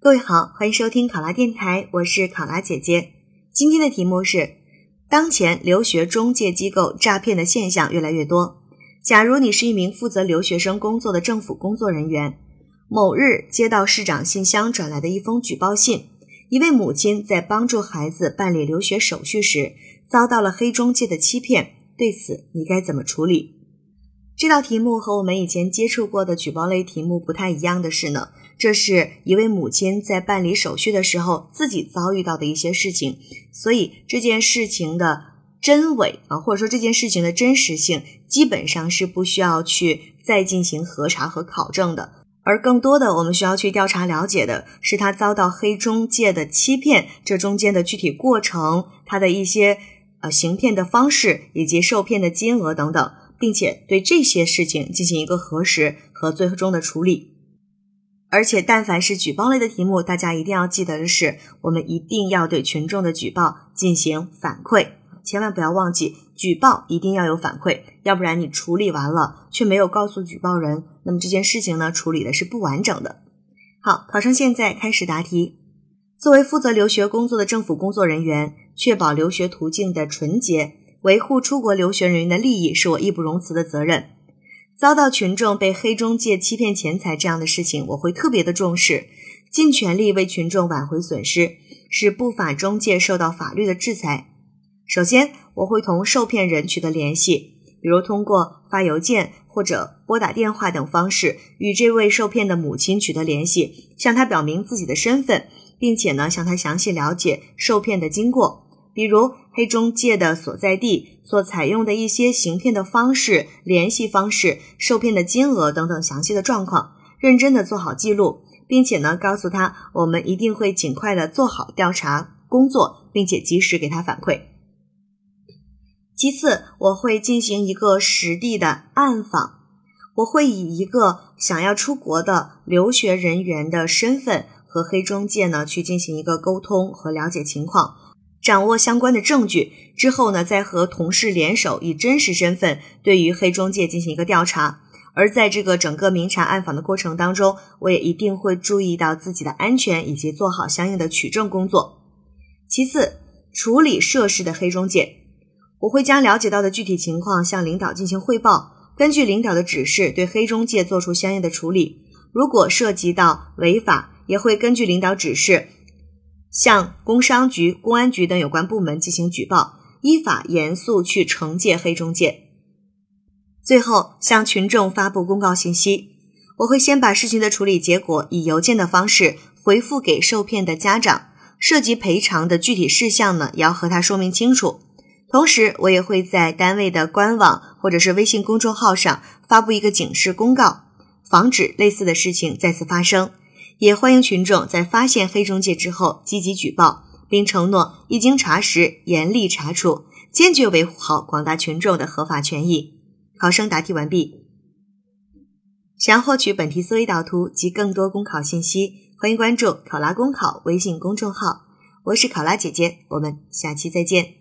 各位好，欢迎收听考拉电台，我是考拉姐姐。今天的题目是：当前留学中介机构诈骗的现象越来越多。假如你是一名负责留学生工作的政府工作人员，某日接到市长信箱转来的一封举报信，一位母亲在帮助孩子办理留学手续时遭到了黑中介的欺骗，对此你该怎么处理？这道题目和我们以前接触过的举报类题目不太一样的是呢，这是一位母亲在办理手续的时候自己遭遇到的一些事情，所以这件事情的真伪啊，或者说这件事情的真实性，基本上是不需要去再进行核查和考证的，而更多的我们需要去调查了解的是他遭到黑中介的欺骗，这中间的具体过程，他的一些呃行骗的方式以及受骗的金额等等。并且对这些事情进行一个核实和最终的处理。而且，但凡是举报类的题目，大家一定要记得的是，我们一定要对群众的举报进行反馈，千万不要忘记举报一定要有反馈，要不然你处理完了却没有告诉举报人，那么这件事情呢处理的是不完整的。好，考生现在开始答题。作为负责留学工作的政府工作人员，确保留学途径的纯洁。维护出国留学人员的利益是我义不容辞的责任。遭到群众被黑中介欺骗钱财这样的事情，我会特别的重视，尽全力为群众挽回损失，使不法中介受到法律的制裁。首先，我会同受骗人取得联系，比如通过发邮件或者拨打电话等方式，与这位受骗的母亲取得联系，向他表明自己的身份，并且呢，向他详细了解受骗的经过。比如黑中介的所在地、所采用的一些行骗的方式、联系方式、受骗的金额等等详细的状况，认真的做好记录，并且呢告诉他，我们一定会尽快的做好调查工作，并且及时给他反馈。其次，我会进行一个实地的暗访，我会以一个想要出国的留学人员的身份和黑中介呢去进行一个沟通和了解情况。掌握相关的证据之后呢，再和同事联手，以真实身份对于黑中介进行一个调查。而在这个整个明察暗访的过程当中，我也一定会注意到自己的安全，以及做好相应的取证工作。其次，处理涉事的黑中介，我会将了解到的具体情况向领导进行汇报，根据领导的指示对黑中介做出相应的处理。如果涉及到违法，也会根据领导指示。向工商局、公安局等有关部门进行举报，依法严肃去惩戒黑中介。最后，向群众发布公告信息。我会先把事情的处理结果以邮件的方式回复给受骗的家长，涉及赔偿的具体事项呢，也要和他说明清楚。同时，我也会在单位的官网或者是微信公众号上发布一个警示公告，防止类似的事情再次发生。也欢迎群众在发现黑中介之后积极举报，并承诺一经查实严厉查处，坚决维护好广大群众的合法权益。考生答题完毕。想要获取本题思维导图及更多公考信息，欢迎关注“考拉公考”微信公众号。我是考拉姐姐，我们下期再见。